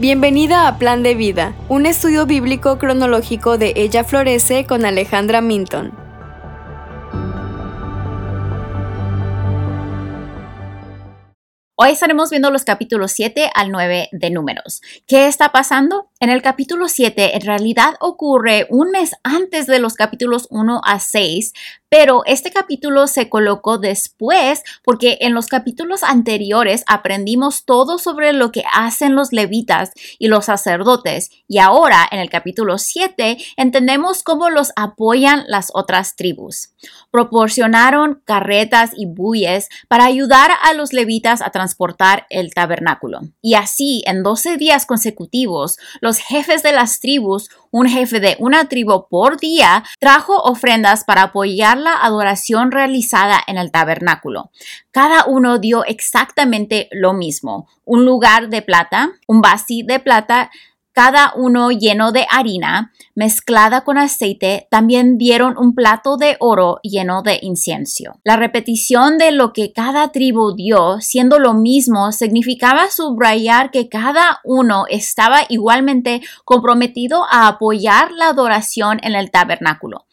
Bienvenida a Plan de Vida, un estudio bíblico cronológico de Ella Florece con Alejandra Minton. Hoy estaremos viendo los capítulos 7 al 9 de Números. ¿Qué está pasando? En el capítulo 7 en realidad ocurre un mes antes de los capítulos 1 a 6, pero este capítulo se colocó después porque en los capítulos anteriores aprendimos todo sobre lo que hacen los levitas y los sacerdotes y ahora en el capítulo 7 entendemos cómo los apoyan las otras tribus. Proporcionaron carretas y bueyes para ayudar a los levitas a transportar el tabernáculo. Y así en 12 días consecutivos los jefes de las tribus, un jefe de una tribu por día, trajo ofrendas para apoyar la adoración realizada en el tabernáculo. Cada uno dio exactamente lo mismo, un lugar de plata, un vasí de plata, cada uno lleno de harina mezclada con aceite, también dieron un plato de oro lleno de incienso. La repetición de lo que cada tribu dio, siendo lo mismo, significaba subrayar que cada uno estaba igualmente comprometido a apoyar la adoración en el tabernáculo.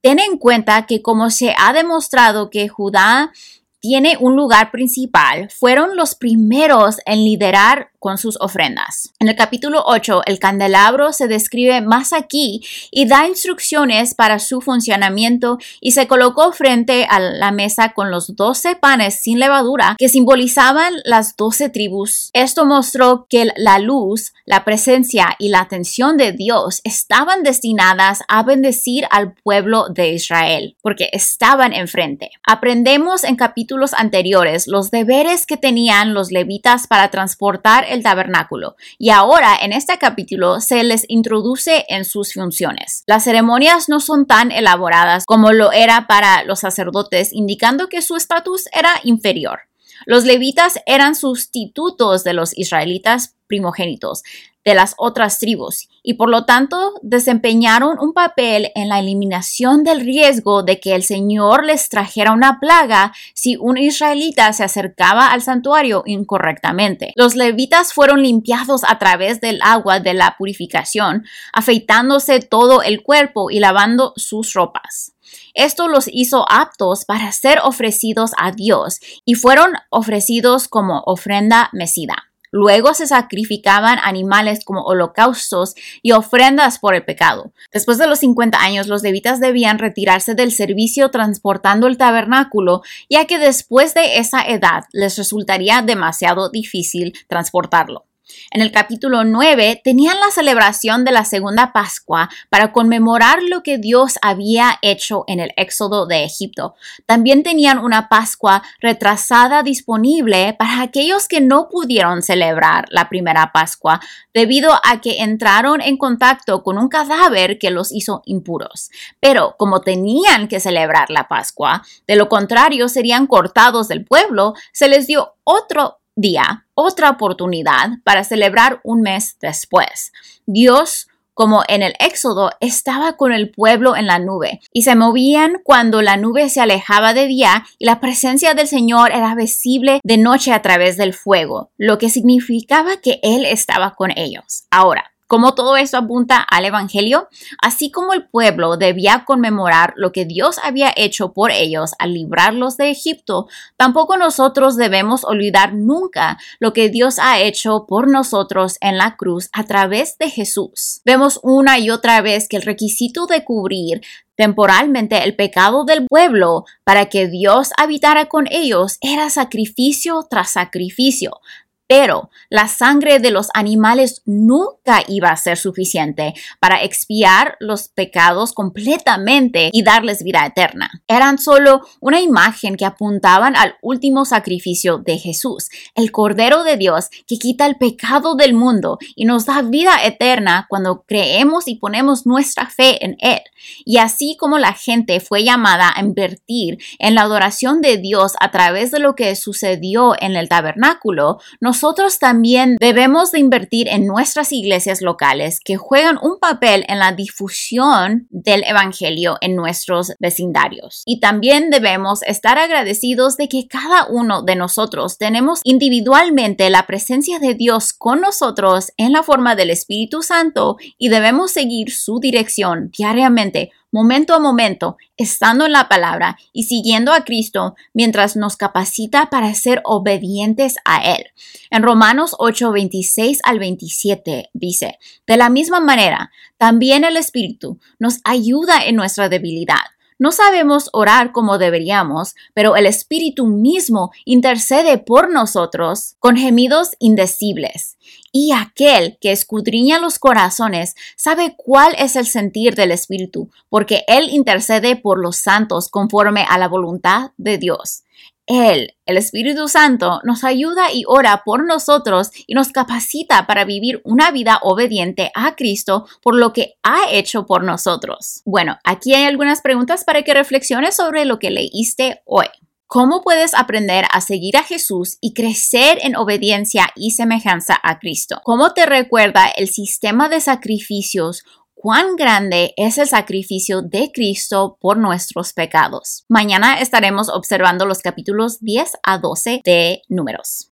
Ten en cuenta que como se ha demostrado que Judá tiene un lugar principal, fueron los primeros en liderar sus ofrendas. En el capítulo 8, el candelabro se describe más aquí y da instrucciones para su funcionamiento y se colocó frente a la mesa con los 12 panes sin levadura que simbolizaban las 12 tribus. Esto mostró que la luz, la presencia y la atención de Dios estaban destinadas a bendecir al pueblo de Israel, porque estaban enfrente. Aprendemos en capítulos anteriores los deberes que tenían los levitas para transportar tabernáculo y ahora en este capítulo se les introduce en sus funciones. Las ceremonias no son tan elaboradas como lo era para los sacerdotes, indicando que su estatus era inferior. Los levitas eran sustitutos de los israelitas primogénitos de las otras tribus y por lo tanto desempeñaron un papel en la eliminación del riesgo de que el Señor les trajera una plaga si un israelita se acercaba al santuario incorrectamente. Los levitas fueron limpiados a través del agua de la purificación, afeitándose todo el cuerpo y lavando sus ropas. Esto los hizo aptos para ser ofrecidos a Dios y fueron ofrecidos como ofrenda mesida. Luego se sacrificaban animales como holocaustos y ofrendas por el pecado. Después de los 50 años, los levitas debían retirarse del servicio transportando el tabernáculo, ya que después de esa edad les resultaría demasiado difícil transportarlo. En el capítulo 9 tenían la celebración de la segunda Pascua para conmemorar lo que Dios había hecho en el éxodo de Egipto. También tenían una Pascua retrasada disponible para aquellos que no pudieron celebrar la primera Pascua debido a que entraron en contacto con un cadáver que los hizo impuros. Pero como tenían que celebrar la Pascua, de lo contrario serían cortados del pueblo, se les dio otro día, otra oportunidad para celebrar un mes después. Dios como en el Éxodo, estaba con el pueblo en la nube y se movían cuando la nube se alejaba de día y la presencia del Señor era visible de noche a través del fuego, lo que significaba que Él estaba con ellos. Ahora, como todo esto apunta al Evangelio, así como el pueblo debía conmemorar lo que Dios había hecho por ellos al librarlos de Egipto, tampoco nosotros debemos olvidar nunca lo que Dios ha hecho por nosotros en la cruz a través de Jesús. Vemos una y otra vez que el requisito de cubrir temporalmente el pecado del pueblo para que Dios habitara con ellos era sacrificio tras sacrificio, pero la sangre de los animales nunca iba a ser suficiente para expiar los pecados completamente y darles vida eterna. Eran solo una imagen que apuntaban al último sacrificio de Jesús, el Cordero de Dios que quita el pecado del mundo y nos da vida eterna cuando creemos y ponemos nuestra fe en Él. Y así como la gente fue llamada a invertir en la adoración de Dios a través de lo que sucedió en el tabernáculo, nosotros también debemos de invertir en nuestras iglesias locales que juegan un papel en la difusión del Evangelio en nuestros vecindarios. Y también debemos estar agradecidos de que cada uno de nosotros tenemos individualmente la presencia de Dios con nosotros en la forma del Espíritu Santo y debemos seguir su dirección diariamente momento a momento, estando en la palabra y siguiendo a Cristo mientras nos capacita para ser obedientes a Él. En Romanos 8, 26 al 27 dice, de la misma manera, también el Espíritu nos ayuda en nuestra debilidad no sabemos orar como deberíamos, pero el Espíritu mismo intercede por nosotros con gemidos indecibles. Y aquel que escudriña los corazones sabe cuál es el sentir del Espíritu, porque Él intercede por los santos conforme a la voluntad de Dios. Él, el Espíritu Santo, nos ayuda y ora por nosotros y nos capacita para vivir una vida obediente a Cristo por lo que ha hecho por nosotros. Bueno, aquí hay algunas preguntas para que reflexiones sobre lo que leíste hoy. ¿Cómo puedes aprender a seguir a Jesús y crecer en obediencia y semejanza a Cristo? ¿Cómo te recuerda el sistema de sacrificios cuán grande es el sacrificio de Cristo por nuestros pecados. Mañana estaremos observando los capítulos 10 a 12 de Números.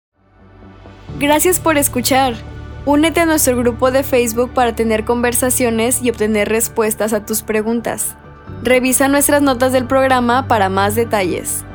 Gracias por escuchar. Únete a nuestro grupo de Facebook para tener conversaciones y obtener respuestas a tus preguntas. Revisa nuestras notas del programa para más detalles.